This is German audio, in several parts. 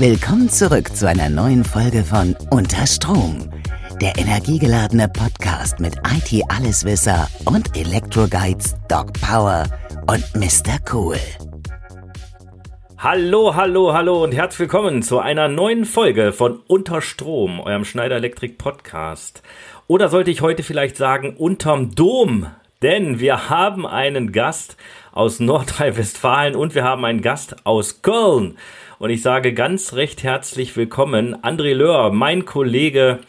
Willkommen zurück zu einer neuen Folge von Unter Strom, der energiegeladene Podcast mit IT-Alleswisser und Elektroguides Doc Power und Mr. Cool. Hallo, hallo, hallo und herzlich willkommen zu einer neuen Folge von Unter Strom, eurem Schneider Elektrik Podcast. Oder sollte ich heute vielleicht sagen, unterm Dom, denn wir haben einen Gast aus Nordrhein-Westfalen und wir haben einen Gast aus Köln. Und ich sage ganz recht herzlich willkommen, André Löhr, mein Kollege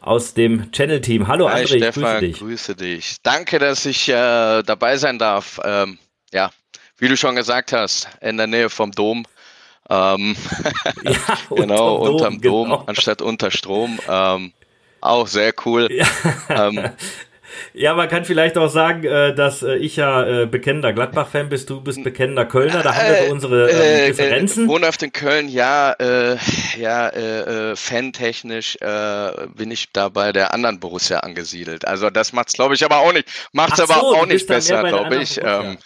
aus dem Channel-Team. Hallo Hi, André, Stefan, grüße dich. grüße dich. Danke, dass ich äh, dabei sein darf. Ähm, ja, wie du schon gesagt hast, in der Nähe vom Dom. Ähm, Ja, genau, unterm Dom, unterm Dom, genau. anstatt unter Strom. Ähm, auch sehr cool. Ja. Ähm, Ja, man kann vielleicht auch sagen, äh, dass äh, ich ja äh, bekennender Gladbach-Fan bist, du bist bekennender Kölner, da haben wir so unsere ähm, Differenzen. Äh, wohnhaft in Köln, ja, äh, ja, äh, äh, fantechnisch äh, bin ich da bei der anderen Borussia angesiedelt. Also das macht's, glaube ich, aber auch nicht, macht's Ach aber so, auch nicht besser, glaube ich. Ähm,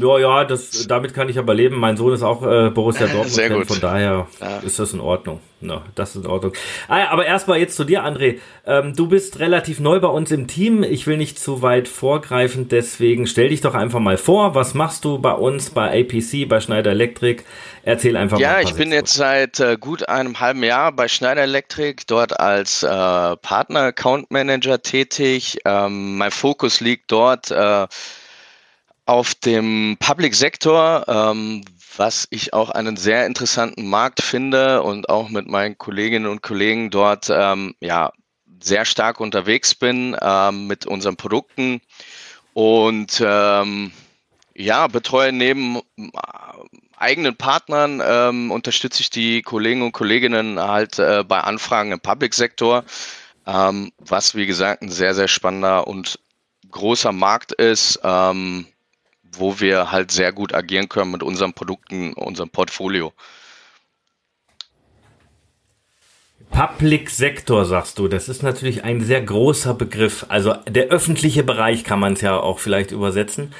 Ja, ja, das, damit kann ich aber leben. Mein Sohn ist auch äh, Borussia Dortmund, Sehr gut. von daher Ja. ist das in Ordnung. Ja, das ist in Ordnung. Ah, ja, aber erstmal jetzt zu dir, André. Ähm, du bist relativ neu bei uns im Team. Ich will nicht zu weit vorgreifen, deswegen stell dich doch einfach mal vor. Was machst du bei uns, bei APC, bei Schneider Electric? Erzähl einfach mal. Ja, ich bin jetzt seit äh, gut einem halben Jahr bei Schneider Electric, dort als äh, Partner Account Manager tätig. Ähm, mein Fokus liegt dort äh, auf dem Public Sektor, ähm, was ich auch einen sehr interessanten Markt finde und auch mit meinen Kolleginnen und Kollegen dort ähm, ja sehr stark unterwegs bin ähm, mit unseren Produkten und ähm, ja, betreue neben äh, eigenen Partnern, ähm, unterstütze ich die Kollegen und Kolleginnen halt äh, bei Anfragen im Public-Sektor, ähm, was wie gesagt ein sehr, sehr spannender und großer Markt ist, ähm, wo wir halt sehr gut agieren können mit unseren Produkten, unserem Portfolio. Public Sektor, sagst du, das ist natürlich ein sehr großer Begriff. Also der öffentliche Bereich kann man es ja auch vielleicht übersetzen.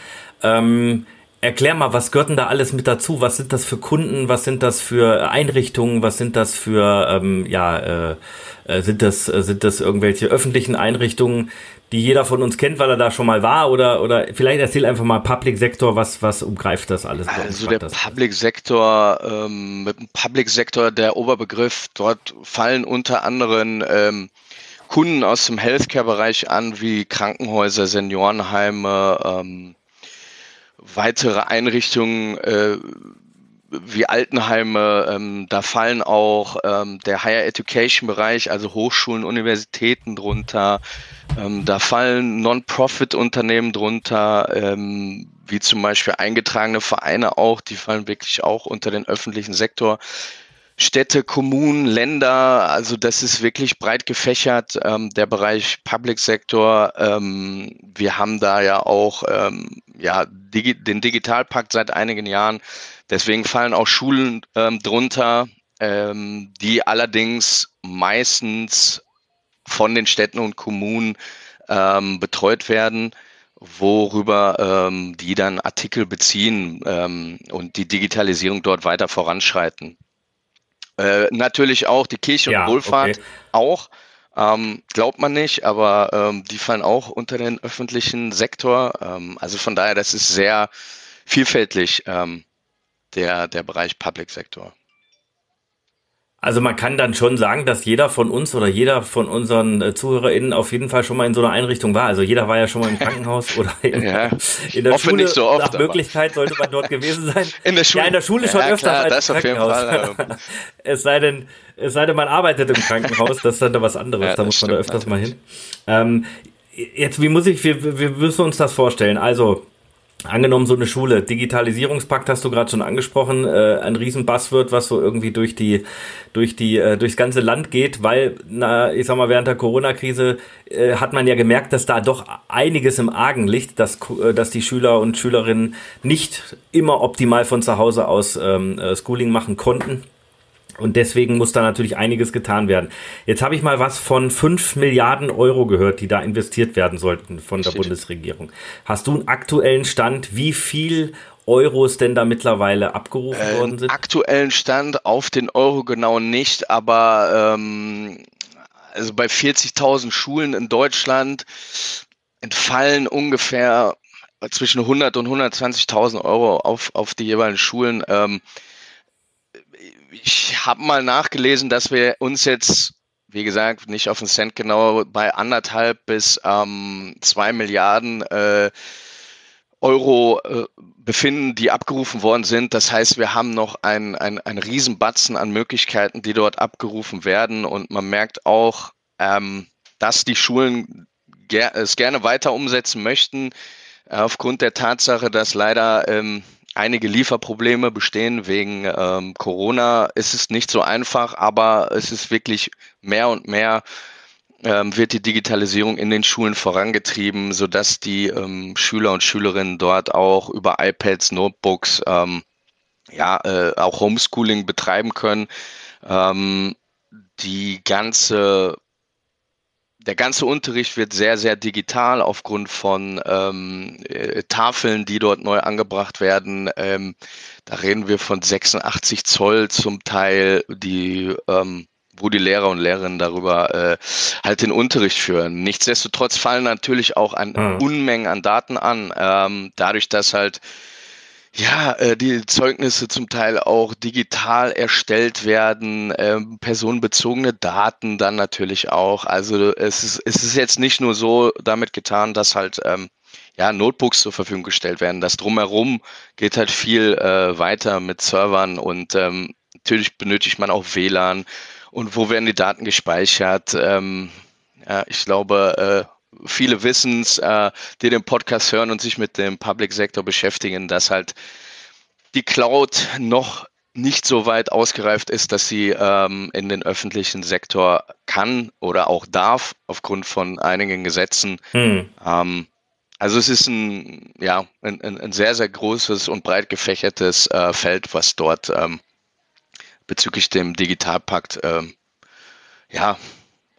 Ähm, erklär mal, was gehört denn da alles mit dazu? Was sind das für Kunden? Was sind das für Einrichtungen? Was sind das für, ähm, ja, äh, äh, sind das, äh, sind das irgendwelche öffentlichen Einrichtungen, die jeder von uns kennt, weil er da schon mal war? Oder, oder vielleicht erzähl einfach mal Public Sektor, was, was umgreift das alles? Also der? Public Sektor, ähm, mit dem Public Sektor der Oberbegriff, dort fallen unter anderem ähm, Kunden aus dem Healthcare-Bereich an, wie Krankenhäuser, Seniorenheime, ähm, weitere Einrichtungen äh, wie Altenheime. Ähm, da fallen auch ähm, der Higher Education Bereich, also Hochschulen, Universitäten drunter. Ähm, da fallen Non-Profit-Unternehmen drunter, ähm, wie zum Beispiel eingetragene Vereine auch, die fallen wirklich auch unter den öffentlichen Sektor. Städte, Kommunen, Länder, also das ist wirklich breit gefächert, ähm, der Bereich Public Sektor. Ähm, wir haben da ja auch ähm, ja, digi den Digitalpakt seit einigen Jahren. Deswegen fallen auch Schulen ähm, drunter, ähm, die allerdings meistens von den Städten und Kommunen ähm, betreut werden, worüber ähm, die dann Artikel beziehen ähm, und die Digitalisierung dort weiter voranschreiten. Äh, natürlich auch die Kirche und Ja, Wohlfahrt okay. auch. Ähm, glaubt man nicht, aber ähm, die fallen auch unter den öffentlichen Sektor. Ähm, also von daher, das ist sehr vielfältig, ähm, der, der Bereich Public Sektor. Also man kann dann schon sagen, dass jeder von uns oder jeder von unseren äh, ZuhörerInnen auf jeden Fall schon mal in so einer Einrichtung war. Also jeder war ja schon mal im Krankenhaus oder in, Ja, in der Schule. nicht so oft, Nach Möglichkeit sollte man dort gewesen sein. In der Schule. Ja, in der Schule schon Ja, öfter klar, als das im auf jeden Krankenhaus. Fall, es sei denn, es sei denn, man arbeitet im Krankenhaus, das ist dann da was anderes. Ja, da muss man da öfters mal hin. Ähm, jetzt, wie muss ich, wir, wir müssen uns das vorstellen. Also, Angenommen, so eine Schule, Digitalisierungspakt hast du gerade schon angesprochen, äh, ein Riesenbuzzword, was so irgendwie durch die, durch die, äh, durchs ganze Land geht, weil, na, ich sag mal, während der Corona-Krise äh, hat man ja gemerkt, dass da doch einiges im Argen liegt, dass, äh, dass die Schüler und Schülerinnen nicht immer optimal von zu Hause aus ähm, äh, Schooling machen konnten. Und deswegen muss da natürlich einiges getan werden. Jetzt habe ich mal was von 5 Milliarden Euro gehört, die da investiert werden sollten von der Richtig. Bundesregierung. Hast du einen aktuellen Stand, wie viel Euros denn da mittlerweile abgerufen äh, worden sind? Aktuellen Stand auf den Euro genau nicht, aber ähm, also bei 40.000 Schulen in Deutschland entfallen ungefähr zwischen 100 und 120.000 Euro auf, auf die jeweiligen Schulen. Ähm, ich habe mal nachgelesen, dass wir uns jetzt, wie gesagt, nicht auf den Cent genau, bei anderthalb bis ähm, zwei Milliarden äh, Euro äh, befinden, die abgerufen worden sind. Das heißt, wir haben noch ein, ein, ein Riesenbatzen an Möglichkeiten, die dort abgerufen werden. Und man merkt auch, ähm, dass die Schulen ger es gerne weiter umsetzen möchten, äh, aufgrund der Tatsache, dass leider ähm, einige Lieferprobleme bestehen wegen ähm, Corona. ist Es nicht so einfach, aber es ist wirklich mehr und mehr ähm, wird die Digitalisierung in den Schulen vorangetrieben, sodass die ähm, Schüler und Schülerinnen dort auch über iPads, Notebooks, ähm, ja, äh, auch Homeschooling betreiben können. Ähm, die ganze der ganze Unterricht wird sehr, sehr digital aufgrund von ähm, äh, Tafeln, die dort neu angebracht werden. Ähm, da reden wir von 86 Zoll zum Teil, die ähm, wo die Lehrer und Lehrerinnen darüber äh, halt den Unterricht führen. Nichtsdestotrotz fallen natürlich auch an mhm. Unmengen an Daten an, ähm, dadurch, dass halt ja, äh, die Zeugnisse zum Teil auch digital erstellt werden, ähm, personenbezogene Daten dann natürlich auch. Also es ist, es ist jetzt nicht nur so damit getan, dass halt ähm, ja, Notebooks zur Verfügung gestellt werden. Das drumherum geht halt viel äh, weiter mit Servern und ähm, natürlich benötigt man auch WLAN und wo werden die Daten gespeichert. Ähm, ja, ich glaube, äh, viele wissen es, äh, die den Podcast hören und sich mit dem Public Sector beschäftigen, dass halt die Cloud noch nicht so weit ausgereift ist, dass sie ähm, in den öffentlichen Sektor kann oder auch darf, aufgrund von einigen Gesetzen. Hm. Ähm, also es ist ein, ja, ein, ein, sehr, sehr großes und breit gefächertes äh, Feld, was dort ähm, bezüglich dem Digitalpakt ähm, ja,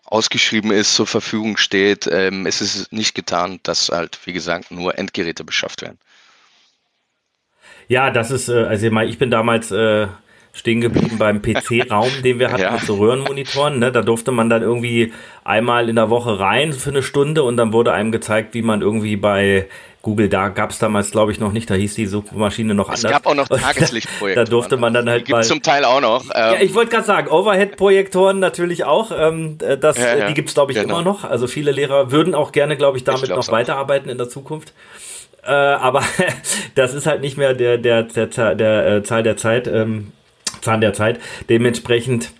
ausgeschrieben ist, zur Verfügung steht. Ähm, es ist nicht getan, dass halt, wie gesagt, nur Endgeräte beschafft werden. Ja, das ist, äh, also ich bin damals äh, stehen geblieben beim PC-Raum, den wir hatten ja. mit so Röhrenmonitoren. Ne? Da durfte man dann irgendwie einmal in der Woche rein für eine Stunde und dann wurde einem gezeigt, wie man irgendwie bei Google, da gab es damals, glaube ich, noch nicht, da hieß die Suchmaschine noch es anders. Es gab auch noch Tageslichtprojekte. da durfte man dann halt die mal. zum Teil auch noch. Ähm, ja, ich wollte gerade sagen, Overhead-Projektoren natürlich auch. Ähm, das, ja, ja, die gibt es, glaube ich, genau. immer noch. Also viele Lehrer würden auch gerne, glaube ich, damit ich noch weiterarbeiten in der Zukunft. Äh, aber das ist halt nicht mehr der, der, der, der, der äh, Zahl der Zeit, ähm, Zahn der Zeit. Dementsprechend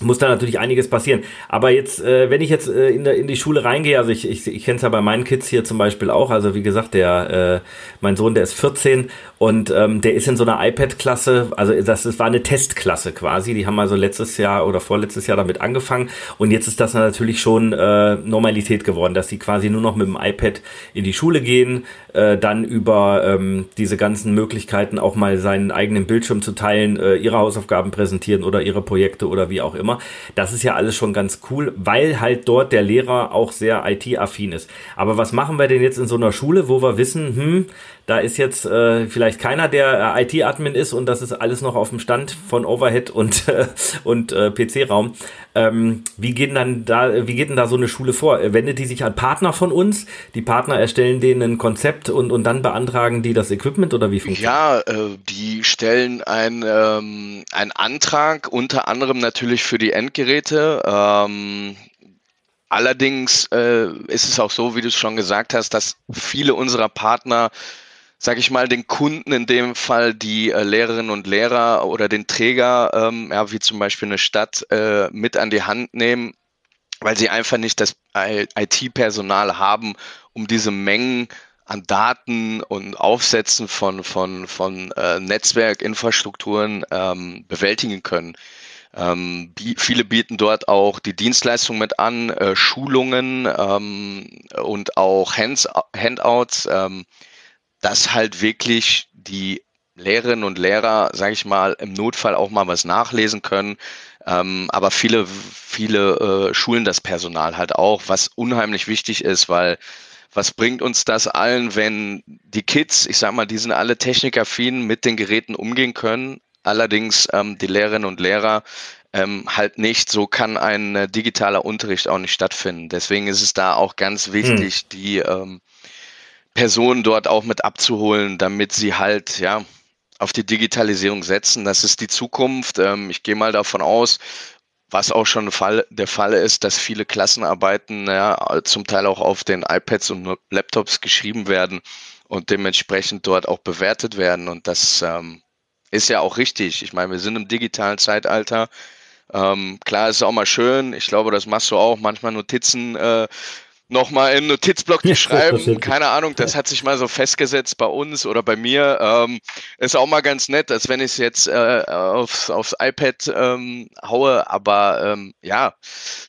muss da natürlich einiges passieren. Aber jetzt, äh, wenn ich jetzt äh, in, der, in die Schule reingehe, also ich, ich, ich kenne es ja bei meinen Kids hier zum Beispiel auch, also wie gesagt, der äh, mein Sohn, der ist 14 und ähm, der ist in so einer iPad-Klasse, also das, das war eine Testklasse quasi, die haben also letztes Jahr oder vorletztes Jahr damit angefangen. Und jetzt ist das natürlich schon äh, Normalität geworden, dass die quasi nur noch mit dem iPad in die Schule gehen, äh, dann über ähm, diese ganzen Möglichkeiten auch mal seinen eigenen Bildschirm zu teilen, äh, ihre Hausaufgaben präsentieren oder ihre Projekte oder wie auch immer. Das ist ja alles schon ganz cool, weil halt dort der Lehrer auch sehr IT-affin ist. Aber was machen wir denn jetzt in so einer Schule, wo wir wissen, hm, da ist jetzt äh, vielleicht keiner, der äh, IT-Admin ist und das ist alles noch auf dem Stand von Overhead und, äh, und äh, PC-Raum. Ähm, wie, geht dann da, wie geht denn da so eine Schule vor? Wendet die sich an Partner von uns? Die Partner erstellen denen ein Konzept und, und dann beantragen die das Equipment oder wie funktioniert Ja, äh, die stellen ein, ähm, einen Antrag, unter anderem natürlich für die Endgeräte. Ähm, allerdings äh, ist es auch so, wie du es schon gesagt hast, dass viele unserer Partner sage ich mal, den Kunden, in dem Fall die äh, Lehrerinnen und Lehrer oder den Träger, ähm, ja, wie zum Beispiel eine Stadt, äh, mit an die Hand nehmen, weil sie einfach nicht das IT-Personal haben, um diese Mengen an Daten und Aufsätzen von, von, von äh, Netzwerkinfrastrukturen ähm, bewältigen können. Ähm, viele bieten dort auch die Dienstleistung mit an, äh, Schulungen ähm, und auch Hands Handouts. Ähm, dass halt wirklich die Lehrerinnen und Lehrer, sage ich mal, im Notfall auch mal was nachlesen können. Ähm, aber viele, viele äh, schulen das Personal halt auch, was unheimlich wichtig ist, weil was bringt uns das allen, wenn die Kids, ich sag mal, die sind alle technikaffin mit den Geräten umgehen können, allerdings ähm, die Lehrerinnen und Lehrer ähm, halt nicht. So kann ein äh, digitaler Unterricht auch nicht stattfinden. Deswegen ist es da auch ganz wichtig, hm. die ähm, Personen dort auch mit abzuholen, damit sie halt, ja, auf die Digitalisierung setzen. Das ist die Zukunft. Ähm, ich gehe mal davon aus, was auch schon der Fall ist, dass viele Klassenarbeiten ja, zum Teil auch auf den iPads und Laptops geschrieben werden und dementsprechend dort auch bewertet werden. Und das ähm, ist ja auch richtig. Ich meine, wir sind im digitalen Zeitalter. Ähm, klar ist auch mal schön. Ich glaube, das machst du auch. Manchmal Notizen äh, nochmal in Notizblock zu schreiben. Keine Ahnung, das hat sich mal so festgesetzt bei uns oder bei mir. Ähm, ist auch mal ganz nett, als wenn ich es jetzt äh, aufs, aufs iPad ähm, haue. Aber ähm, ja,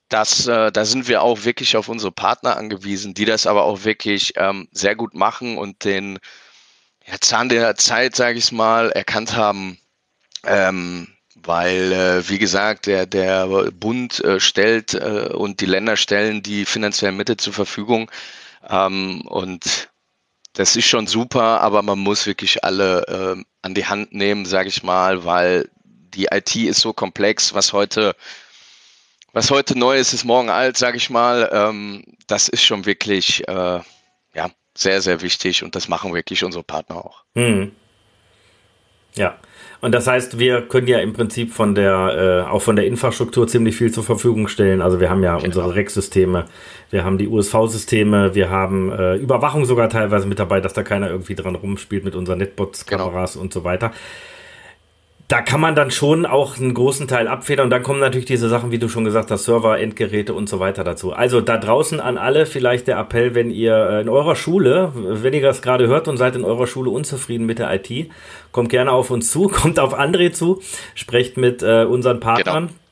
das, äh, da sind wir auch wirklich auf unsere Partner angewiesen, die das aber auch wirklich ähm, sehr gut machen und den ja, Zahn der Zeit, sage ich mal, erkannt haben. Ähm, weil, äh, wie gesagt, der, der Bund äh, stellt äh, und die Länder stellen die finanziellen Mittel zur Verfügung. Ähm, und das ist schon super, aber man muss wirklich alle äh, an die Hand nehmen, sage ich mal, weil die IT ist so komplex, was heute, was heute neu ist, ist morgen alt, sage ich mal. Ähm, das ist schon wirklich äh, ja, sehr, sehr wichtig und das machen wirklich unsere Partner auch. Hm. Ja, und das heißt, wir können ja im Prinzip von der, äh, auch von der Infrastruktur ziemlich viel zur Verfügung stellen. Also wir haben ja genau. unsere REC-Systeme, wir haben die USV-Systeme, wir haben äh, Überwachung sogar teilweise mit dabei, dass da keiner irgendwie dran rumspielt mit unseren Netbots-Kameras genau. und so weiter da kann man dann schon auch einen großen Teil abfedern und dann kommen natürlich diese Sachen, wie du schon gesagt hast, Server, Endgeräte und so weiter dazu. Also da draußen an alle vielleicht der Appell, wenn ihr äh, in eurer Schule, wenn ihr das gerade hört und seid in eurer Schule unzufrieden mit der IT, kommt gerne auf uns zu, kommt auf André zu, sprecht mit äh, unseren Partnern. Genau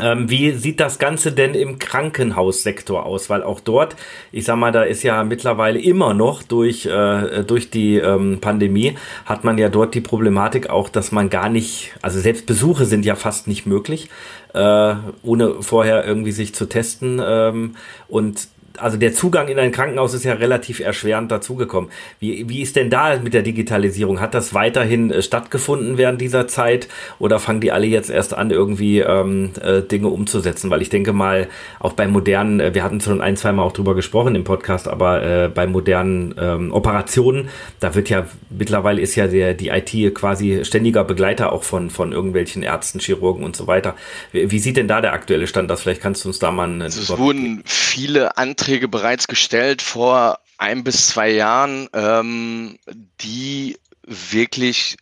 ähm, wie sieht das Ganze denn im Krankenhaussektor aus? Weil auch dort, ich sag mal, da ist ja mittlerweile immer noch durch, äh, durch die ähm, Pandemie, hat man ja dort die Problematik auch, dass man gar nicht, also selbst Besuche sind ja fast nicht möglich, äh, ohne vorher irgendwie sich zu testen. Ähm, und also der Zugang in ein Krankenhaus ist ja relativ erschwerend dazugekommen. Wie, wie ist denn da mit der Digitalisierung? Hat das weiterhin äh, stattgefunden während dieser Zeit oder fangen die alle jetzt erst an, irgendwie ähm, äh, Dinge umzusetzen? Weil ich denke mal, auch bei modernen, äh, wir hatten schon ein, zwei Mal auch drüber gesprochen im Podcast, aber äh, bei modernen ähm, Operationen, da wird ja mittlerweile ist ja der, die IT quasi ständiger Begleiter auch von, von irgendwelchen Ärzten, Chirurgen und so weiter. Wie, wie sieht denn da der aktuelle Stand aus? Vielleicht kannst du uns da mal einen. Also es wurden viele Anträge Anträge bereits gestellt vor ein bis zwei Jahren, ähm, die wirklich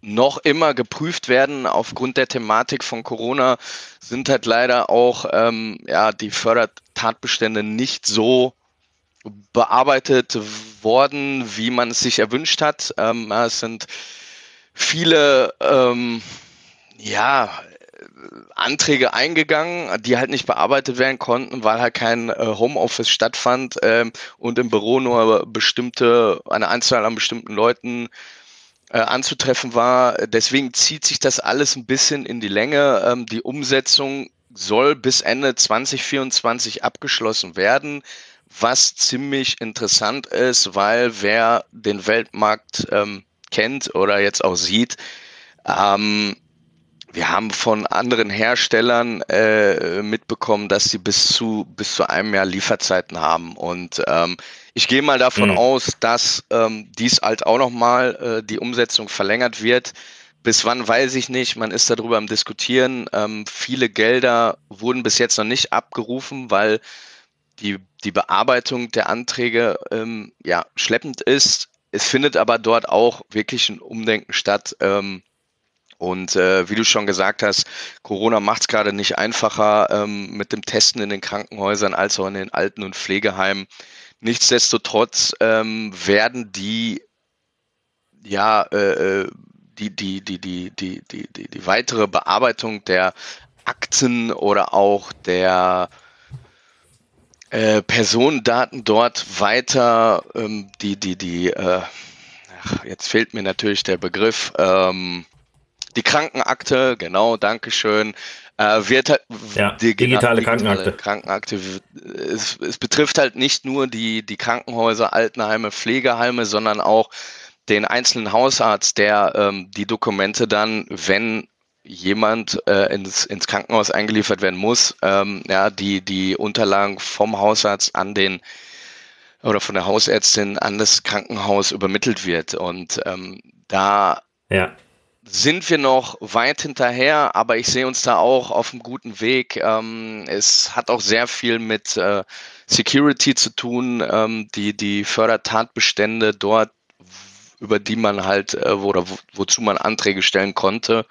noch immer geprüft werden. Aufgrund der Thematik von Corona sind halt leider auch ähm, ja, die Fördertatbestände nicht so bearbeitet worden, wie man es sich erwünscht hat. Ähm, es sind viele ähm, ja, Anträge eingegangen, die halt nicht bearbeitet werden konnten, weil halt kein äh, Homeoffice stattfand ähm, und im Büro nur bestimmte, eine Anzahl an bestimmten Leuten äh, anzutreffen war. Deswegen zieht sich das alles ein bisschen in die Länge. Ähm, die Umsetzung soll bis Ende 2024 abgeschlossen werden, was ziemlich interessant ist, weil wer den Weltmarkt ähm, kennt oder jetzt auch sieht, ähm, wir haben von anderen Herstellern äh, mitbekommen, dass sie bis zu bis zu einem Jahr Lieferzeiten haben. Und ähm, ich gehe mal davon mhm. aus, dass ähm, dies halt auch nochmal äh, die Umsetzung verlängert wird. Bis wann weiß ich nicht. Man ist darüber am Diskutieren. Ähm, viele Gelder wurden bis jetzt noch nicht abgerufen, weil die, die Bearbeitung der Anträge ähm, ja schleppend ist. Es findet aber dort auch wirklich ein Umdenken statt. Ähm, und äh, wie du schon gesagt hast, Corona macht es gerade nicht einfacher ähm, mit dem Testen in den Krankenhäusern als auch in den Alten- und Pflegeheimen. Nichtsdestotrotz ähm, werden die ja äh, äh die, die, die, die, die, die, die, die weitere Bearbeitung der Akten oder auch der äh, Personendaten dort weiter ähm, die, die, die, äh, ach, jetzt fehlt mir natürlich der Begriff, ähm, die Krankenakte, genau, Dankeschön. äh, wird halt ja, die, digitale, digitale Krankenakte. Krankenakte. Es, es, betrifft halt nicht nur die, die Krankenhäuser, Altenheime, Pflegeheime, sondern auch den einzelnen Hausarzt, der ähm, die Dokumente dann, wenn jemand äh, ins, ins Krankenhaus eingeliefert werden muss, ähm, ja, die, die Unterlagen vom Hausarzt an den oder von der Hausärztin an das Krankenhaus übermittelt wird. Und ähm, da ja. Sind wir noch weit hinterher, aber ich sehe uns da auch auf einem guten Weg. Ähm, es hat auch sehr viel mit äh, Security zu tun, ähm, die, die Fördertatbestände dort, über die man halt, äh, oder wo, wozu man Anträge stellen konnte.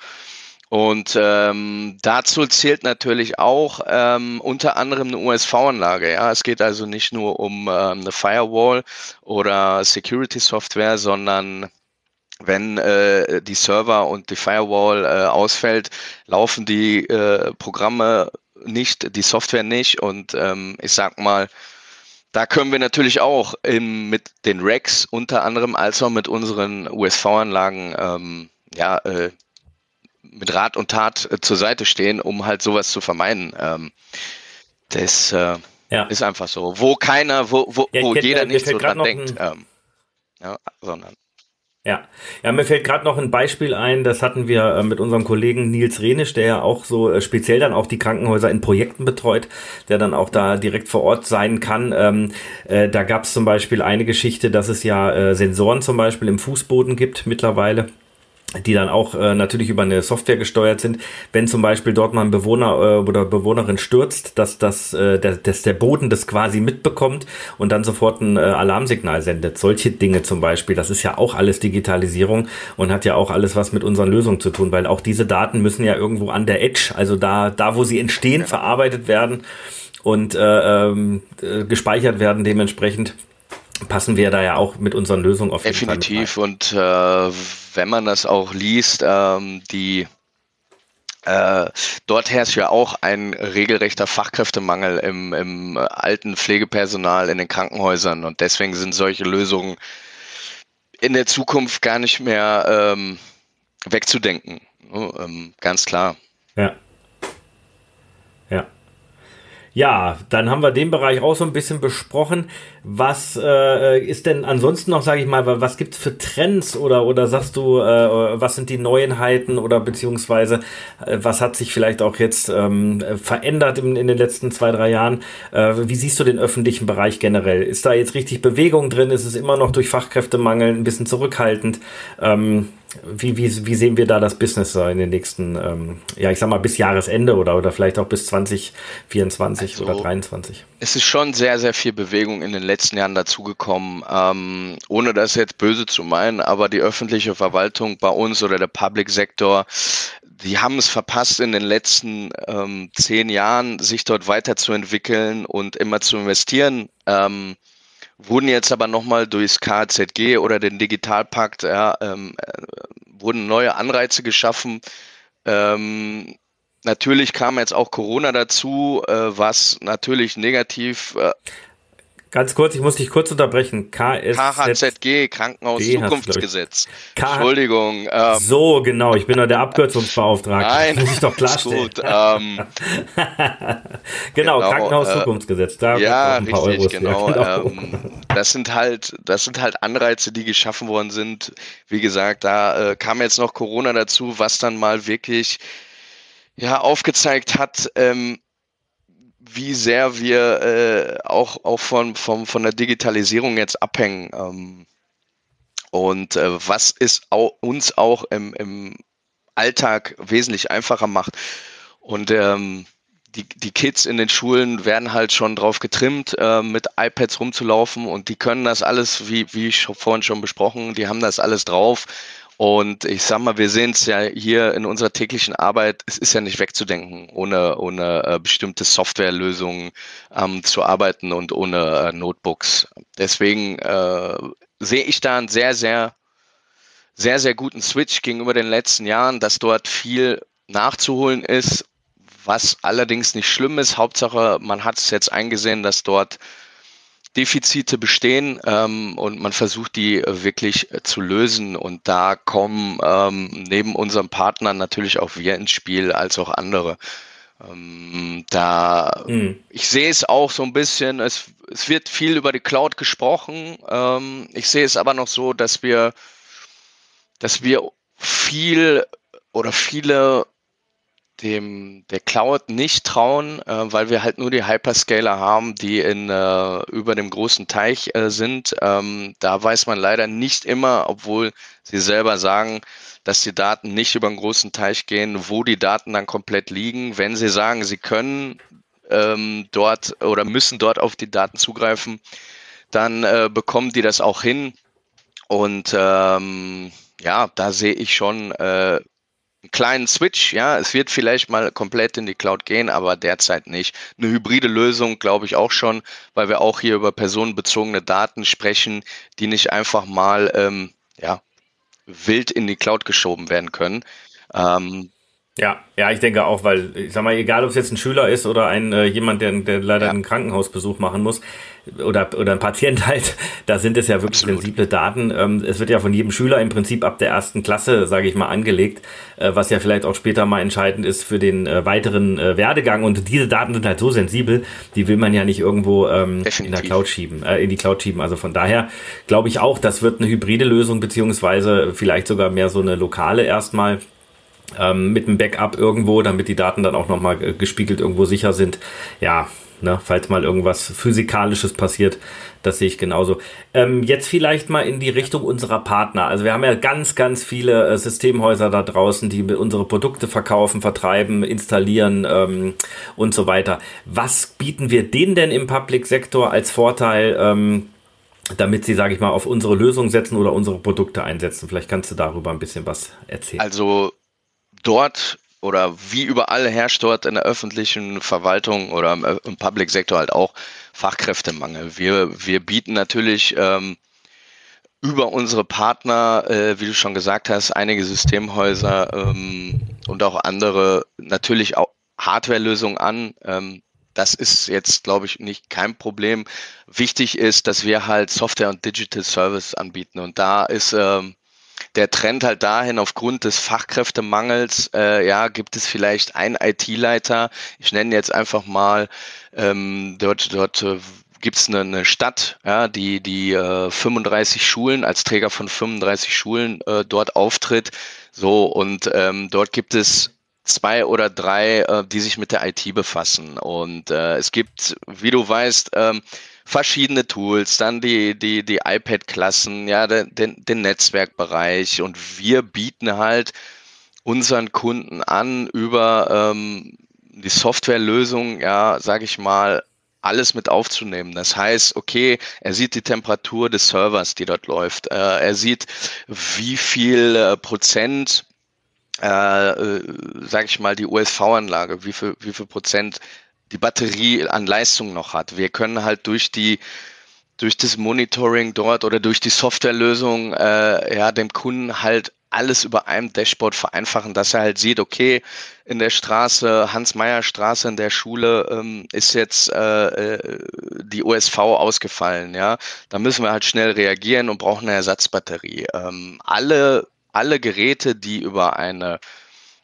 Und ähm, dazu zählt natürlich auch ähm, unter anderem eine USV-Anlage. Ja, es geht also nicht nur um ähm, eine Firewall oder Security-Software, sondern wenn äh, die Server und die Firewall äh, ausfällt, laufen die äh, Programme nicht, die Software nicht. Und ähm, ich sag mal, da können wir natürlich auch im, mit den Racks unter anderem als auch mit unseren USV-Anlagen ähm, ja, äh, mit Rat und Tat äh, zur Seite stehen, um halt sowas zu vermeiden. Ähm, das äh, ja. ist einfach so. Wo keiner, wo, wo, ja, wo jeder nicht so dran denkt. Ähm, ja, sondern. Ja, ja, mir fällt gerade noch ein Beispiel ein, das hatten wir äh, mit unserem Kollegen Nils Renisch, der ja auch so äh, speziell dann auch die Krankenhäuser in Projekten betreut, der dann auch da direkt vor Ort sein kann. Ähm, äh, da gab es zum Beispiel eine Geschichte, dass es ja äh, Sensoren zum Beispiel im Fußboden gibt mittlerweile die dann auch äh, natürlich über eine Software gesteuert sind. Wenn zum Beispiel dort mal ein Bewohner äh, oder Bewohnerin stürzt, dass, das, äh, der, dass der Boden das quasi mitbekommt und dann sofort ein äh, Alarmsignal sendet. Solche Dinge zum Beispiel, das ist ja auch alles Digitalisierung und hat ja auch alles was mit unseren Lösungen zu tun, weil auch diese Daten müssen ja irgendwo an der Edge, also da, da wo sie entstehen, verarbeitet werden und äh, ähm, äh, gespeichert werden dementsprechend passen wir da ja auch mit unseren Lösungen auf jeden Definitiv. Fall und äh, wenn man das auch liest, ähm, die äh, dort herrscht ja auch ein regelrechter Fachkräftemangel im, im alten Pflegepersonal in den Krankenhäusern und deswegen sind solche Lösungen in der Zukunft gar nicht mehr ähm, wegzudenken. ähm, ganz klar. Ja. Ja, dann haben wir den Bereich auch so ein bisschen besprochen. Was äh, ist denn ansonsten noch, sage ich mal, was gibt's für Trends oder oder sagst du, äh, was sind die Neuenheiten oder beziehungsweise äh, was hat sich vielleicht auch jetzt ähm, verändert in, in den letzten zwei drei Jahren? Äh, wie siehst du den öffentlichen Bereich generell? Ist da jetzt richtig Bewegung drin? Ist es immer noch durch Fachkräftemangel ein bisschen zurückhaltend? Ähm, wie, wie, wie sehen wir da das Business in den nächsten, ähm, ja, ich sag mal, bis Jahresende oder, oder vielleicht auch bis 2024 also, oder 2023? Es ist schon sehr, sehr viel Bewegung in den letzten Jahren dazugekommen, ähm, ohne das jetzt böse zu meinen, aber die öffentliche Verwaltung bei uns oder der Public Sektor, die haben es verpasst, in den letzten ähm, zehn Jahren sich dort weiterzuentwickeln und immer zu investieren. Ähm, wurden jetzt aber nochmal durchs KZG oder den Digitalpakt, ja, ähm, äh, wurden neue Anreize geschaffen. Ähm, natürlich kam jetzt auch Corona dazu, äh, was natürlich negativ äh, Ganz kurz, ich muss dich kurz unterbrechen. KS KHZG, Krankenhaus-Zukunftsgesetz. Entschuldigung. Ähm, so, genau, ich bin doch der Abkürzungsbeauftragte. Nein, das muss ich doch klarstellen. Gut, ähm, genau, genau, Krankenhaus-Zukunftsgesetz. Da ja, ein paar richtig, Euros genau. genau. Ähm, das sind halt, das sind halt Anreize, die geschaffen worden sind. Wie gesagt, da äh, kam jetzt noch Corona dazu, was dann mal wirklich ja aufgezeigt hat, ähm, wie sehr wir äh, auch, auch von, von, von der Digitalisierung jetzt abhängen. Ähm, und äh, was es auch, uns auch im, im Alltag wesentlich einfacher macht. Und ähm, die, die Kids in den Schulen werden halt schon drauf getrimmt, äh, mit iPads rumzulaufen und die können das alles, wie, wie ich vorhin schon besprochen, die haben das alles drauf und ich sag mal, wir sehen es ja hier in unserer täglichen Arbeit, es ist ja nicht wegzudenken, ohne, ohne äh, bestimmte Softwarelösungen ähm, zu arbeiten und ohne äh, Notebooks. Deswegen äh, sehe ich da einen sehr, sehr, sehr, sehr guten Switch gegenüber den letzten Jahren, dass dort viel nachzuholen ist, was allerdings nicht schlimm ist. Hauptsache, man hat es jetzt eingesehen, dass dort Defizite bestehen ähm, und man versucht die äh, wirklich äh, zu lösen. Und da kommen ähm, neben unseren Partnern natürlich auch wir ins Spiel, als auch andere. Ähm, da, mhm. ich sehe es auch so ein bisschen, es, es wird viel über die Cloud gesprochen. Ähm, ich sehe es aber noch so, dass wir, dass wir viel oder viele dem der Cloud nicht trauen, äh, weil wir halt nur die Hyperscaler haben, die in äh, über dem großen Teich äh, sind. Ähm, da weiß man leider nicht immer, obwohl sie selber sagen, dass die Daten nicht über einen großen Teich gehen, wo die Daten dann komplett liegen. Wenn sie sagen, sie können ähm, dort oder müssen dort auf die Daten zugreifen, dann äh, bekommen die das auch hin. Und ähm, ja, da sehe ich schon äh, einen kleinen Switch, ja, es wird vielleicht mal komplett in die Cloud gehen, aber derzeit nicht. Eine hybride Lösung glaube ich auch schon, weil wir auch hier über personenbezogene Daten sprechen, die nicht einfach mal ähm, ja, wild in die Cloud geschoben werden können. Ähm, ja, ja, ich denke auch, weil ich sag mal, egal ob es jetzt ein Schüler ist oder ein äh, jemand, der, der leider ja. einen Krankenhausbesuch machen muss oder oder ein Patient halt, da sind es ja wirklich Absolut. sensible Daten. Ähm, es wird ja von jedem Schüler im Prinzip ab der ersten Klasse, sage ich mal, angelegt, äh, was ja vielleicht auch später mal entscheidend ist für den äh, weiteren äh, Werdegang. Und diese Daten sind halt so sensibel, die will man ja nicht irgendwo ähm, in der Cloud schieben, äh, in die Cloud schieben. Also von daher glaube ich auch, das wird eine hybride Lösung beziehungsweise vielleicht sogar mehr so eine lokale erstmal ähm, mit einem Backup irgendwo, damit die Daten dann auch nochmal äh, gespiegelt irgendwo sicher sind. Ja, ne, falls mal irgendwas Physikalisches passiert, das sehe ich genauso. Ähm, jetzt vielleicht mal in die Richtung unserer Partner. Also wir haben ja ganz, ganz viele äh, Systemhäuser da draußen, die unsere Produkte verkaufen, vertreiben, installieren ähm, und so weiter. Was bieten wir denen denn im Public Sektor als Vorteil? Ähm, damit sie, sage ich mal, auf unsere Lösung setzen oder unsere Produkte einsetzen. Vielleicht kannst du darüber ein bisschen was erzählen. Also dort oder wie überall herrscht dort in der öffentlichen Verwaltung oder im, Public Sektor halt auch Fachkräftemangel. Wir, wir bieten natürlich ähm, über unsere Partner, äh, wie du schon gesagt hast, einige Systemhäuser ähm, und auch andere natürlich auch Hardwarelösungen an. Ähm, das ist jetzt, glaube ich, nicht kein Problem. Wichtig ist, dass wir halt Software und Digital Service anbieten. Und da ist ähm, der Trend halt dahin, aufgrund des Fachkräftemangels, äh, ja, gibt es vielleicht einen IT-Leiter, ich nenne jetzt einfach mal, ähm, dort, dort äh, gibt es eine, Stadt, ja, die, die äh, 35 Schulen, als Träger von 35 Schulen äh, dort auftritt. So, und ähm, dort gibt es zwei oder drei, äh, die sich mit der IT befassen. Und äh, es gibt, wie du weißt, ähm, verschiedene Tools, dann die, die, die iPad-Klassen, ja, den, den, Netzwerkbereich und wir bieten halt unseren Kunden an über ähm, die Softwarelösung, ja, sage ich mal, alles mit aufzunehmen. Das heißt, okay, er sieht die Temperatur des Servers, die dort läuft. Äh, er sieht, wie viel äh, Prozent, äh, äh, sage ich mal, die USV-Anlage, wie viel, wie viel Prozent die Batterie an Leistung noch hat. Wir können halt durch die durch das Monitoring dort oder durch die Softwarelösung äh, ja dem Kunden halt alles über einem Dashboard vereinfachen, dass er halt sieht, okay, in der Straße, Hans-Meyer-Straße in der Schule ähm, ist jetzt äh, äh die USV ausgefallen, ja. Da müssen wir halt schnell reagieren und brauchen eine Ersatzbatterie. Ähm, alle, alle Geräte, die über eine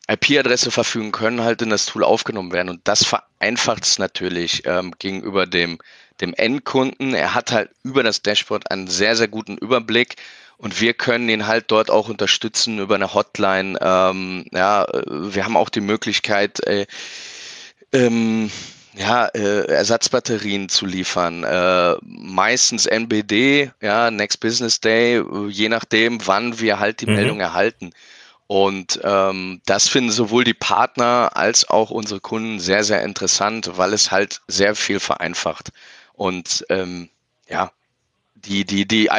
IP-Adresse verfügen können, halt in das Tool aufgenommen werden. Und das vereinfacht es natürlich ähm, gegenüber dem, dem Endkunden. Er hat halt über das Dashboard einen sehr, sehr guten Überblick und wir können ihn halt dort auch unterstützen über eine Hotline. Ähm, ja, wir haben auch die Möglichkeit, äh, ähm, ja, äh, Ersatzbatterien zu liefern. Äh, meistens NBD, ja, Next Business Day, je nachdem, wann wir halt die mhm. Meldung erhalten. Und ähm, das finden sowohl die Partner als auch unsere Kunden sehr, sehr interessant, weil es halt sehr viel vereinfacht. Und ähm, ja, die, die, die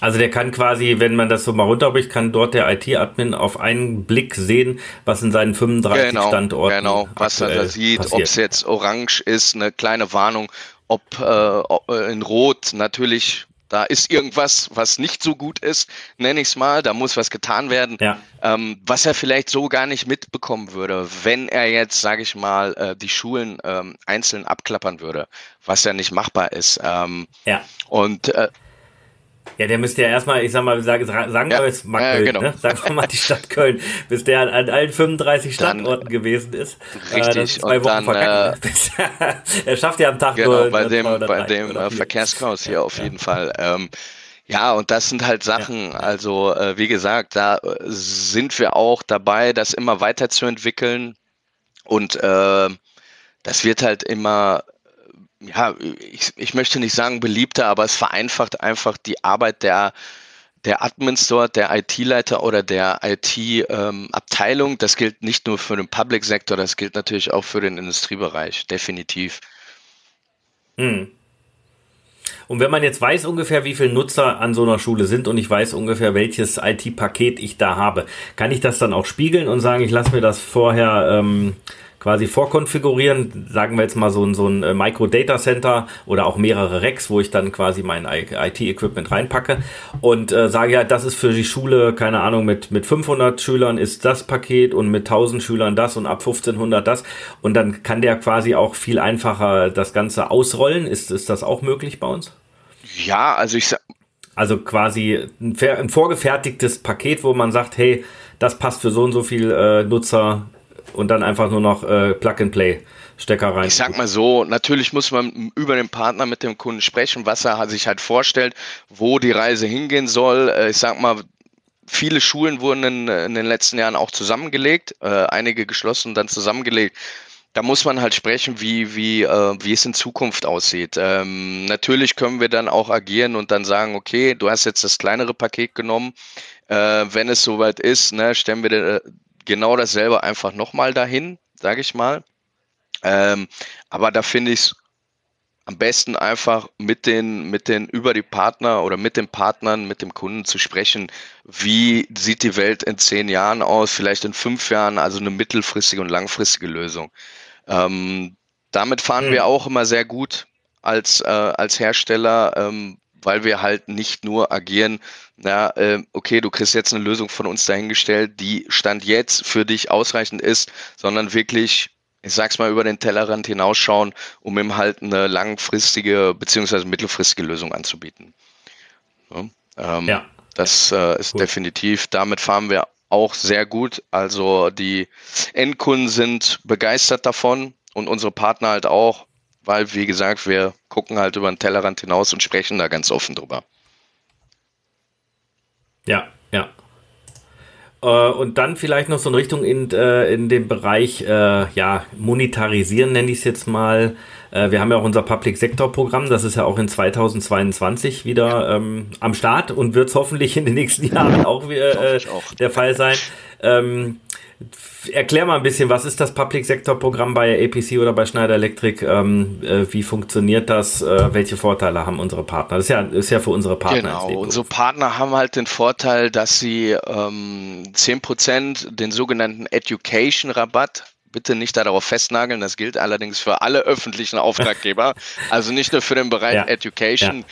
also der kann quasi, wenn man das so mal runterbricht, kann dort der IT-Admin auf einen Blick sehen, was in seinen 35 genau, Standorten Genau, was er da sieht, ob es jetzt orange ist, eine kleine Warnung, ob, äh, ob äh, in rot natürlich da ist irgendwas, was nicht so gut ist, nenne ich es mal. Da muss was getan werden, ja. ähm, was er vielleicht so gar nicht mitbekommen würde, wenn er jetzt, sage ich mal, äh, die Schulen ähm, einzeln abklappern würde, was ja nicht machbar ist. Ähm, ja. Und äh, Ja, der müsste ja erstmal, ich sag mal, sagen, sagen wir jetzt mal Köln, genau. ne? sagen wir mal die Stadt Köln, bis der an, allen 35 Standorten dann, gewesen ist. Richtig. Äh, zwei und dann, äh, er schafft ja am Tag genau, nur bei dem, bei dem äh, Verkehrschaos hier auf jeden Fall. Ähm, ja, und das sind halt Sachen, ja. also äh, wie gesagt, da äh, sind wir auch dabei, das immer weiterzuentwickeln. Und äh, das wird halt immer ja, ich, ich möchte nicht sagen beliebter, aber es vereinfacht einfach die Arbeit der, der Admins dort, der IT-Leiter oder der IT-Abteilung. Ähm, das gilt nicht nur für den Public-Sektor, das gilt natürlich auch für den Industriebereich, definitiv. Hm. Und wenn man jetzt weiß ungefähr, wie viele Nutzer an so einer Schule sind und ich weiß ungefähr, welches IT-Paket ich da habe, kann ich das dann auch spiegeln und sagen, ich lasse mir das vorher ähm, quasi vorkonfigurieren, sagen wir jetzt mal so ein, so ein äh, Micro-Data Center oder auch mehrere Racks, wo ich dann quasi mein IT-Equipment reinpacke und äh, sage, ja, das ist für die Schule, keine Ahnung, mit, mit 500 Schülern ist das Paket und mit 1000 Schülern das und ab 1500 das und dann kann der quasi auch viel einfacher das Ganze ausrollen. Ist, ist das auch möglich bei uns? Ja, also ich sag, also quasi ein, ein, vorgefertigtes Paket, wo man sagt, hey, das passt für so und so viel äh, Nutzer und dann einfach nur noch äh, Plug and Play. Stecker rein. Ich sag mal so, natürlich muss man über den Partner mit dem Kunden sprechen, was er sich halt vorstellt, wo die Reise hingehen soll. Äh, ich sag mal, viele Schulen wurden in, in den letzten Jahren auch zusammengelegt, äh, einige geschlossen und dann zusammengelegt. Da muss man halt sprechen, wie, wie, äh, wie es in Zukunft aussieht. Ähm, natürlich können wir dann auch agieren und dann sagen, okay, du hast jetzt das kleinere Paket genommen. Äh, wenn es soweit ist, ne, stellen wir dir genau dasselbe einfach nochmal dahin, sage ich mal. Ähm, aber da finde ich es am besten einfach mit den, mit den über die Partner oder mit den Partnern, mit dem Kunden zu sprechen. Wie sieht die Welt in zehn Jahren aus, vielleicht in fünf Jahren, also eine mittelfristige und langfristige Lösung. Ähm, damit fahren mhm. wir auch immer sehr gut als, äh, als Hersteller, ähm, weil wir halt nicht nur agieren, na, äh, okay, du kriegst jetzt eine Lösung von uns dahingestellt, die Stand jetzt für dich ausreichend ist, sondern wirklich, ich sag's mal, über den Tellerrand hinausschauen, um ihm halt eine langfristige beziehungsweise mittelfristige Lösung anzubieten. Ja, ähm, ja. Das äh, ist Gut. definitiv, damit fahren wir auch sehr gut. Also die Endkunden sind begeistert davon und unsere Partner halt auch weil, wie gesagt, wir gucken halt über den Tellerrand hinaus und sprechen da ganz offen drüber. Ja, ja. Äh, und dann vielleicht noch so in Richtung in, äh, in dem Bereich, äh, ja, monetarisieren nenne ich es jetzt mal. wir haben ja auch unser Public Sector Programm, das ist ja auch in 2022 wieder ähm, am Start und wird es hoffentlich in den nächsten Jahren auch, äh, auch. der Fall sein. Ähm, erklär mal ein bisschen, was ist das Public Sector Programm bei APC oder bei Schneider Electric? Ähm, äh, wie funktioniert das? Äh, welche Vorteile haben unsere Partner? Das ist ja, ist ja für unsere Partner. Genau, unsere Partner haben halt den Vorteil, dass sie ähm, 10% den sogenannten Education Rabatt bitte nicht darauf festnageln. Das gilt allerdings für alle öffentlichen Auftraggeber, also nicht nur für den Bereich ja. Education.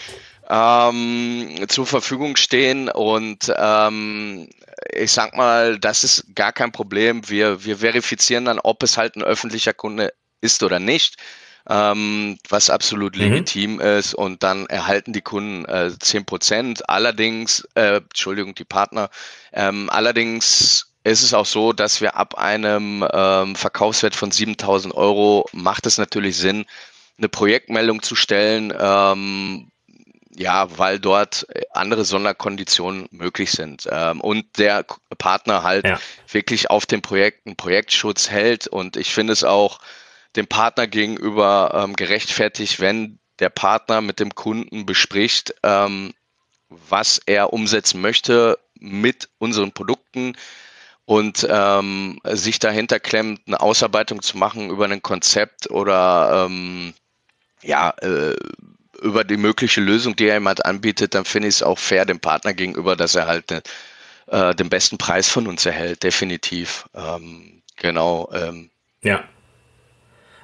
Ja. Ähm, zur Verfügung stehen und ähm, ich sag mal, das ist gar kein Problem. Wir, wir verifizieren dann, ob es halt ein öffentlicher Kunde ist oder nicht, ähm, was absolut mhm. legitim ist. Und dann erhalten die Kunden äh, 10 Prozent. Allerdings, äh, Entschuldigung, die Partner, ähm, allerdings ist es auch so, dass wir ab einem ähm, Verkaufswert von 7000 Euro macht es natürlich Sinn, eine Projektmeldung zu stellen, ähm, ja, weil dort äh, andere Sonderkonditionen möglich sind ähm, und der Partner halt ja. wirklich auf dem Projekt einen Projektschutz hält. Und ich finde es auch dem Partner gegenüber ähm, gerechtfertigt, wenn der Partner mit dem Kunden bespricht, ähm, was er umsetzen möchte mit unseren Produkten und ähm, sich dahinter klemmt, eine Ausarbeitung zu machen über ein Konzept oder ähm, ja, äh, über die mögliche Lösung, die er ihm halt anbietet, dann finde ich es auch fair dem Partner gegenüber, dass er halt äh, den besten Preis von uns erhält, definitiv. Ähm, genau. Ähm. Ja.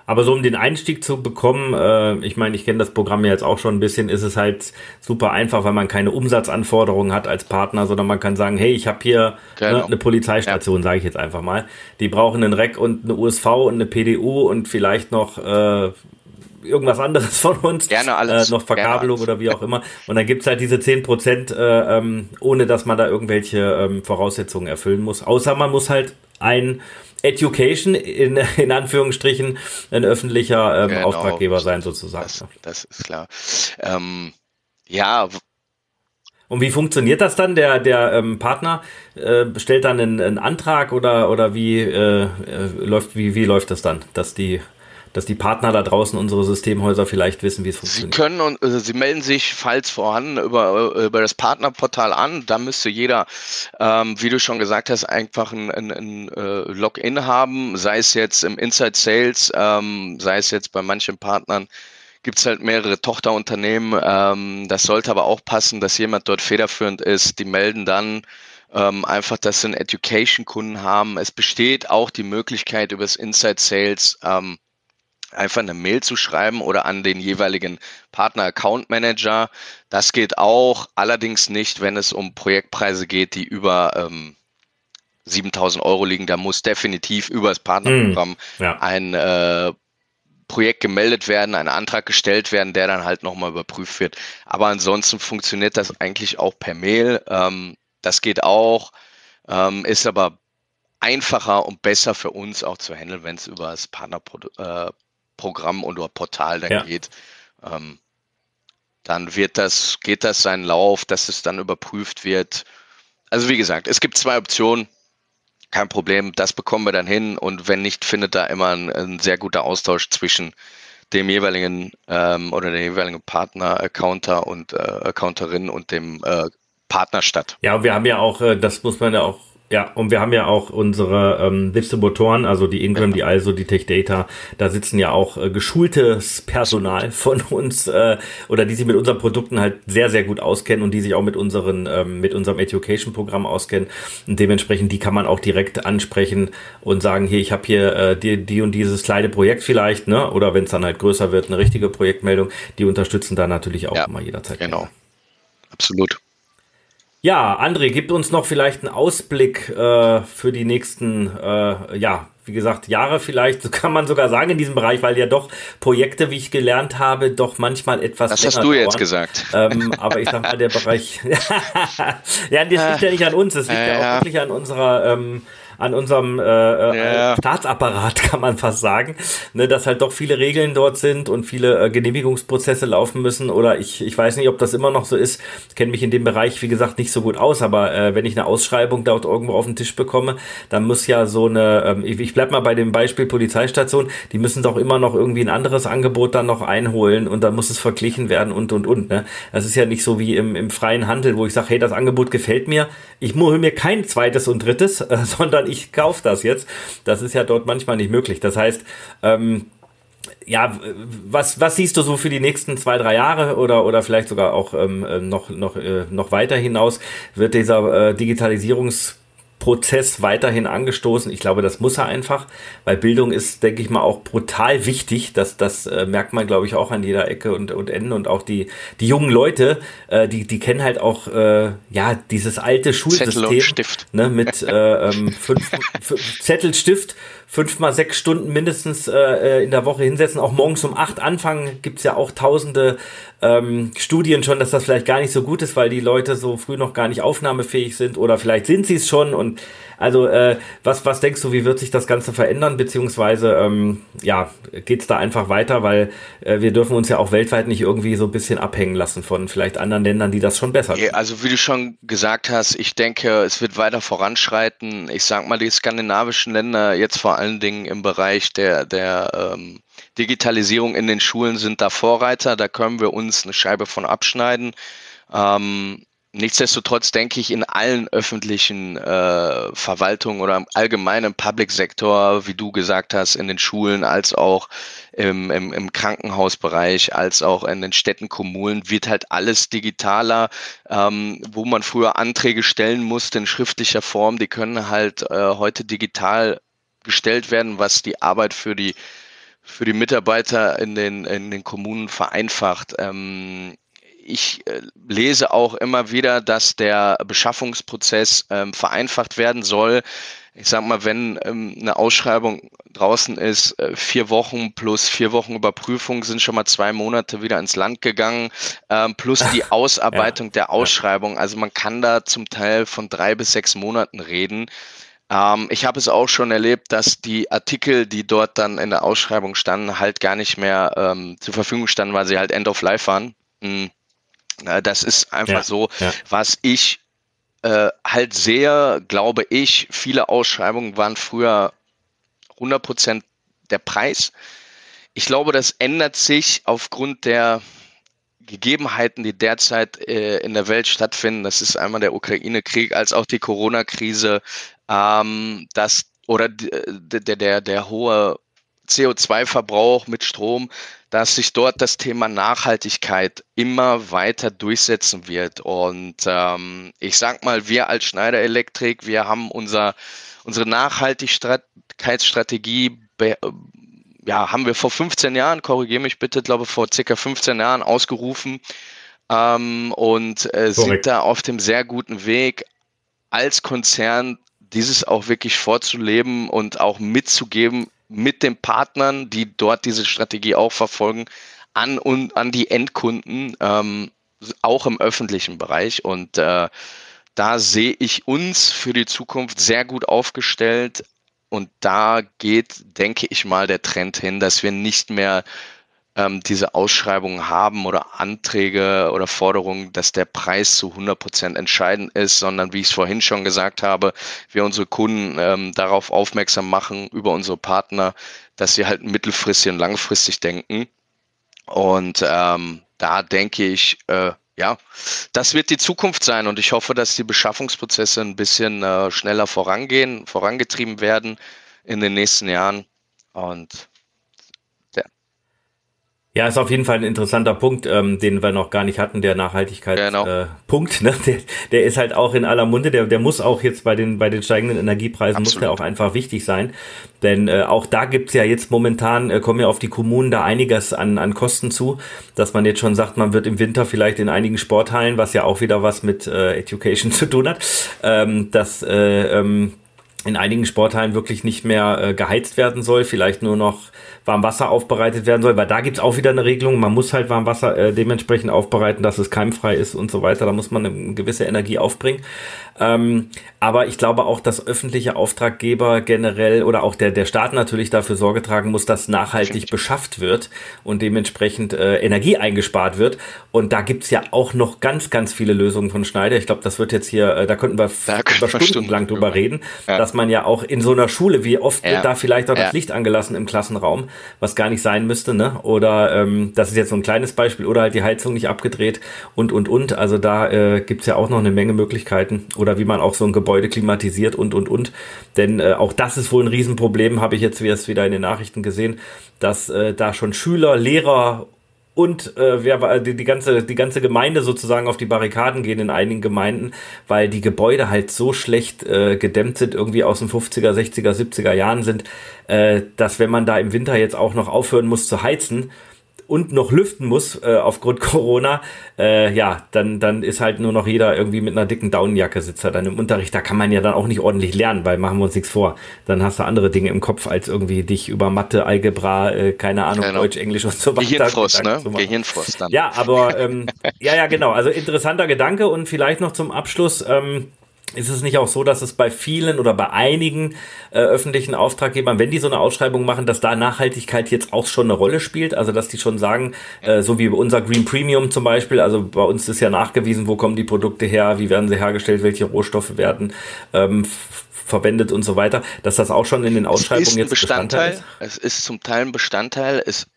Aber so um den Einstieg zu bekommen, äh, ich meine, ich kenne das Programm ja jetzt auch schon ein bisschen, ist es halt super einfach, weil man keine Umsatzanforderungen hat als Partner, sondern man kann sagen, hey, ich habe hier ne, genau. ne, eine Polizeistation, ja. sage ich jetzt einfach mal. Die brauchen einen REC und eine USV und eine PDU und vielleicht noch äh, irgendwas anderes von uns. Gerne alles. Äh, noch Verkabelung oder wie auch immer. Und dann gibt's halt diese 10 Prozent, äh, ähm, ohne dass man da irgendwelche ähm, Voraussetzungen erfüllen muss. Außer man muss halt ein Education in, in Anführungsstrichen ein öffentlicher ähm, genau. Auftraggeber sein sozusagen. Das, das ist klar. Ähm, ja, und wie funktioniert das dann? Der, der ähm, Partner äh, stellt dann einen, einen, Antrag oder, oder wie, äh, äh, läuft, wie, wie läuft das dann, dass die, dass die Partner da draußen, unsere Systemhäuser vielleicht wissen, wie es funktioniert? Sie können und also Sie melden sich, falls vorhanden, über, über das Partnerportal an. Da müsste jeder, ähm, wie du schon gesagt hast, einfach ein, ein, ein äh, Login haben, sei es jetzt im Inside Sales, ähm, sei es jetzt bei manchen Partnern gibt es halt mehrere Tochterunternehmen. Ähm, das sollte aber auch passen, dass jemand dort federführend ist. Die melden dann ähm, einfach, dass sie einen Education-Kunden haben. Es besteht auch die Möglichkeit, über das Inside Sales ähm, einfach eine Mail zu schreiben oder an den jeweiligen Partner Account Manager. Das geht auch, allerdings nicht, wenn es um Projektpreise geht, die über ähm, 7000 Euro liegen. Da muss definitiv über das Partnerprogramm mm, ja. ein äh, Projekt gemeldet werden, ein Antrag gestellt werden, der dann halt nochmal überprüft wird. Aber ansonsten funktioniert das eigentlich auch per Mail. Ähm, das geht auch, ähm, ist aber einfacher und besser für uns auch zu handeln, wenn es über das Partnerprogramm äh, oder Portal dann ja. geht. Ähm, dann wird das, geht das seinen Lauf, dass es dann überprüft wird. Also wie gesagt, es gibt zwei Optionen kein Problem, das bekommen wir dann hin und wenn nicht, findet da immer ein, ein sehr guter Austausch zwischen dem jeweiligen ähm, oder der jeweiligen Partner, Accounter und äh, Accounterin und dem äh, Partner statt. Ja, wir haben ja auch, äh, das muss man ja auch ja, und wir haben ja auch unsere ähm, Distributoren, also die Ingram, die also, die Tech Data, da sitzen ja auch äh, geschultes Personal von uns äh, oder die sich mit unseren Produkten halt sehr, sehr gut auskennen und die sich auch mit unseren, ähm, mit unserem Education-Programm auskennen. Und dementsprechend, die kann man auch direkt ansprechen und sagen, hier, ich habe hier äh, die, die und dieses kleine Projekt vielleicht, ne? Oder wenn es dann halt größer wird, eine richtige Projektmeldung, die unterstützen da natürlich auch ja, immer jederzeit. Genau. Absolut. Ja, André, gib uns noch vielleicht einen Ausblick äh, für die nächsten, äh, ja, wie gesagt, Jahre vielleicht, so kann man sogar sagen in diesem Bereich, weil ja doch Projekte, wie ich gelernt habe, doch manchmal etwas Das hast du dauern. jetzt gesagt. Ähm, aber ich sag mal, der Bereich, ja, das liegt ja nicht an uns, das liegt ja, ja auch wirklich an unserer ähm, an unserem äh, äh, ja. Staatsapparat, kann man fast sagen, ne, dass halt doch viele Regeln dort sind und viele äh, Genehmigungsprozesse laufen müssen. Oder ich, ich weiß nicht, ob das immer noch so ist. Ich kenne mich in dem Bereich, wie gesagt, nicht so gut aus, aber äh, wenn ich eine Ausschreibung dort irgendwo auf den Tisch bekomme, dann muss ja so eine, ähm, ich, ich bleib mal bei dem Beispiel Polizeistation, die müssen doch immer noch irgendwie ein anderes Angebot dann noch einholen und dann muss es verglichen werden und und und. Ne? Das ist ja nicht so wie im, im freien Handel, wo ich sage, hey, das Angebot gefällt mir, ich hole mir kein zweites und drittes, äh, sondern ich kaufe das jetzt. Das ist ja dort manchmal nicht möglich. Das heißt, ähm, ja, was, was siehst du so für die nächsten zwei, drei Jahre oder, oder vielleicht sogar auch ähm, äh, noch, noch, äh, noch weiter hinaus? Wird dieser äh, Digitalisierungs- Prozess weiterhin angestoßen. Ich glaube, das muss er einfach, weil Bildung ist, denke ich mal, auch brutal wichtig. Das, das äh, merkt man, glaube ich, auch an jeder Ecke und, und Ende. Und auch die, die jungen Leute, äh, die, die kennen halt auch äh, ja dieses alte Schulsystem ne, mit äh, ähm, fünf, fünf Zettel, Stift fünf mal sechs Stunden mindestens äh, äh, in der Woche hinsetzen, auch morgens um acht anfangen, gibt's ja auch tausende ähm, Studien schon, dass das vielleicht gar nicht so gut ist, weil die Leute so früh noch gar nicht aufnahmefähig sind oder vielleicht sind sie es schon und also äh, was, was denkst du, wie wird sich das Ganze verändern, beziehungsweise ähm, ja, geht's da einfach weiter, weil äh, wir dürfen uns ja auch weltweit nicht irgendwie so ein bisschen abhängen lassen von vielleicht anderen Ländern, die das schon besser können. Also wie du schon gesagt hast, ich denke, es wird weiter voranschreiten. Ich sag mal, die skandinavischen Länder jetzt vor allen Dingen im Bereich der, der ähm, Digitalisierung in den Schulen sind da Vorreiter, da können wir uns eine Scheibe von abschneiden. Ähm, Nichtsdestotrotz denke ich, in allen öffentlichen äh, Verwaltungen oder im allgemeinen Public Sektor, wie du gesagt hast, in den Schulen als auch im, im, im Krankenhausbereich, als auch in den Städten, Kommunen, wird halt alles digitaler, ähm, wo man früher Anträge stellen musste in schriftlicher Form, die können halt äh, heute digital gestellt werden, was die Arbeit für die für die Mitarbeiter in den, in den Kommunen vereinfacht. Ähm, ich äh, lese auch immer wieder, dass der Beschaffungsprozess ähm, vereinfacht werden soll. Ich sag mal, wenn ähm, eine Ausschreibung draußen ist, äh, vier Wochen plus vier Wochen Überprüfung sind schon mal zwei Monate wieder ins Land gegangen, ähm, plus die Ausarbeitung ja, der Ausschreibung. Also man kann da zum Teil von drei bis sechs Monaten reden. Ähm, ich habe es auch schon erlebt, dass die Artikel, die dort dann in der Ausschreibung standen, halt gar nicht mehr ähm, zur Verfügung standen, weil sie halt End of Life waren. Mhm. Äh, das ist einfach ja, so, ja. was ich äh, halt sehe, glaube ich, viele Ausschreibungen waren früher 100 Prozent der Preis. Ich glaube, das ändert sich aufgrund der Gegebenheiten, die derzeit äh, in der Welt stattfinden. Das ist einmal der Ukraine-Krieg als auch die Corona-Krise, ähm, das oder der, der, der hohe CO2-Verbrauch mit Strom, dass sich dort das Thema Nachhaltigkeit immer weiter durchsetzen wird. Und ähm, ich sag mal, wir als Schneider Elektrik, wir haben unser, unsere Nachhaltigkeitsstrategie ja, haben wir vor 15 Jahren, korrigiere mich bitte, glaube vor circa 15 Jahren ausgerufen ähm, und äh, sind da auf dem sehr guten Weg, als Konzern dieses auch wirklich vorzuleben und auch mitzugeben mit den Partnern, die dort diese Strategie auch verfolgen, an und an die Endkunden, ähm, auch im öffentlichen Bereich. Und äh, da sehe ich uns für die Zukunft sehr gut aufgestellt. Und da geht, denke ich mal, der Trend hin, dass wir nicht mehr ähm, diese Ausschreibungen haben oder Anträge oder Forderungen, dass der Preis zu 100 Prozent entscheidend ist, sondern wie ich es vorhin schon gesagt habe, wir unsere Kunden ähm, darauf aufmerksam machen über unsere Partner, dass sie halt mittelfristig und langfristig denken. Und ähm, da denke ich, äh, ja, das wird die Zukunft sein und ich hoffe, dass die Beschaffungsprozesse ein bisschen äh, schneller vorangehen, vorangetrieben werden in den nächsten Jahren. Und ja, ist auf jeden Fall ein interessanter Punkt, ähm, den wir noch gar nicht hatten, der Nachhaltigkeitspunkt. Genau. Äh, Punkt, ne? der, der ist halt auch in aller Munde, der, der muss auch jetzt bei den, bei den steigenden Energiepreisen, Absolut. muss der auch einfach wichtig sein. Denn äh, auch da gibt's ja jetzt momentan, äh, kommen ja auf die Kommunen da einiges an, an Kosten zu, dass man jetzt schon sagt, man wird im Winter vielleicht in einigen Sporthallen, was ja auch wieder was mit äh, Education zu tun hat, ähm, dass äh, ähm, in einigen Sporthallen wirklich nicht mehr äh, geheizt werden soll, vielleicht nur noch Warmwasser aufbereitet werden soll, weil da gibt's auch wieder eine Regelung, man muss halt Warmwasser äh, dementsprechend aufbereiten, dass es keimfrei ist und so weiter, da muss man eine gewisse Energie aufbringen. Ähm, aber ich glaube auch, dass öffentliche Auftraggeber generell oder auch der, der Staat natürlich dafür Sorge tragen muss, dass nachhaltig beschafft wird und dementsprechend äh, Energie eingespart wird. Und da gibt's ja auch noch ganz, ganz viele Lösungen von Schneider. Ich glaube, das wird jetzt hier, äh, da könnten wir da über Stunden lang drüber reden, ja. dass man ja auch in so einer Schule, wie oft ja. wird da vielleicht auch ja. das Licht angelassen im Klassenraum, was gar nicht sein müsste, ne? Oder ähm, das ist jetzt so ein kleines Beispiel, oder halt die Heizung nicht abgedreht und und und. Also da äh, gibt's ja auch noch eine Menge Möglichkeiten. Oder wie man auch so ein Gebäude klimatisiert und, und, und. Denn äh, auch das ist wohl ein Riesenproblem, habe ich jetzt wieder in den Nachrichten gesehen, dass äh, da schon Schüler, Lehrer und äh, wer, die, die, ganze, die ganze Gemeinde sozusagen auf die Barrikaden gehen in einigen Gemeinden, weil die Gebäude halt so schlecht äh, gedämmt sind, irgendwie aus den 50er, 60er, 70er Jahren sind, äh, dass wenn man da im Winter jetzt auch noch aufhören muss zu heizen, und noch lüften muss äh, aufgrund Corona, äh, ja, dann, dann ist halt nur noch jeder irgendwie mit einer dicken Daunenjacke sitzt er dann im Unterricht. Da kann man ja dann auch nicht ordentlich lernen, weil machen wir uns nichts vor. Dann hast du andere Dinge im Kopf, als irgendwie dich über Mathe, Algebra, äh, keine Ahnung, genau. Deutsch, Englisch und so weiter. Gehirnfrost, ne? Gehirnfrost dann. Ja, aber ähm, ja, ja, genau. Also interessanter Gedanke und vielleicht noch zum Abschluss. Ähm, ist es nicht auch so, dass es bei vielen oder bei einigen äh, öffentlichen Auftraggebern, wenn die so eine Ausschreibung machen, dass da Nachhaltigkeit jetzt auch schon eine Rolle spielt? Also dass die schon sagen, äh, so wie unser Green Premium zum Beispiel, also bei uns ist ja nachgewiesen, wo kommen die Produkte her, wie werden sie hergestellt, welche Rohstoffe werden ähm, verwendet und so weiter, dass das auch schon in den Ausschreibungen jetzt Bestandteil, Bestandteil ist. Es ist zum Teil ein Bestandteil, es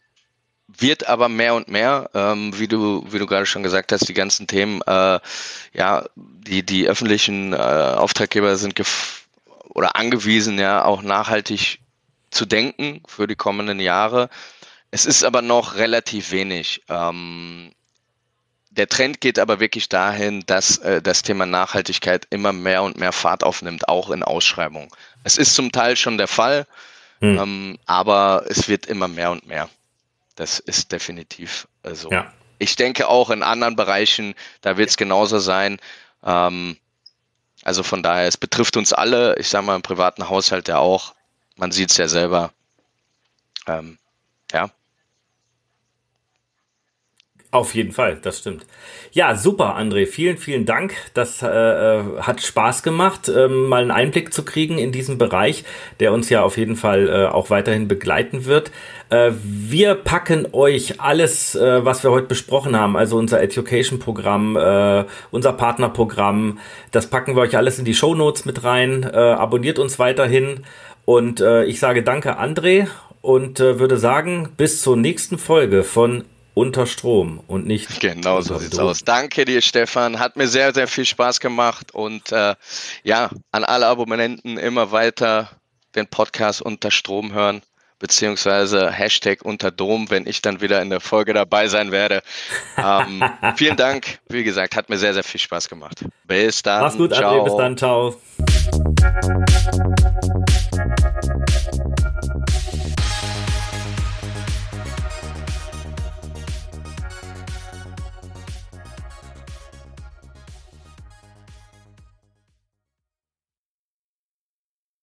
wird aber mehr und mehr, ähm, wie du wie du gerade schon gesagt hast, die ganzen Themen, äh, ja, die die öffentlichen äh, Auftraggeber sind oder angewiesen, ja, auch nachhaltig zu denken für die kommenden Jahre. Es ist aber noch relativ wenig. Ähm, der Trend geht aber wirklich dahin, dass äh, das Thema Nachhaltigkeit immer mehr und mehr Fahrt aufnimmt, auch in Ausschreibungen. Es ist zum Teil schon der Fall, hm. ähm, aber es wird immer mehr und mehr. Das ist definitiv so. Ja. ich denke auch in anderen Bereichen, da wird es genauso sein. Ähm, also von daher, es betrifft uns alle, ich sage mal im privaten Haushalt ja auch. Man sieht es ja selber. Ähm, ja. Auf jeden Fall, das stimmt. Ja, super, André. Vielen, vielen Dank. Das äh, äh, hat Spaß gemacht, ähm, mal einen Einblick zu kriegen in diesen Bereich, der uns ja auf jeden Fall äh, auch weiterhin begleiten wird. Äh, wir packen euch alles, äh, was wir heute besprochen haben, also unser Education-Programm, äh, unser Partnerprogramm, das packen wir euch alles in die Show Notes mit rein. Äh, abonniert uns weiterhin und äh, ich sage danke, André, und äh, würde sagen, bis zur nächsten Folge von unter Strom und nicht. Genau so sieht's Strom. aus. Danke dir, Stefan. Hat mir sehr, sehr viel Spaß gemacht und äh, ja, an alle Abonnenten immer weiter den Podcast unter Strom hören, beziehungsweise Hashtag unter Dom, wenn ich dann wieder in der Folge dabei sein werde. Ähm, vielen Dank. Wie gesagt, hat mir sehr, sehr viel Spaß gemacht. Bis dann. Mach's gut, ciao. Ade, bis dann. Ciao.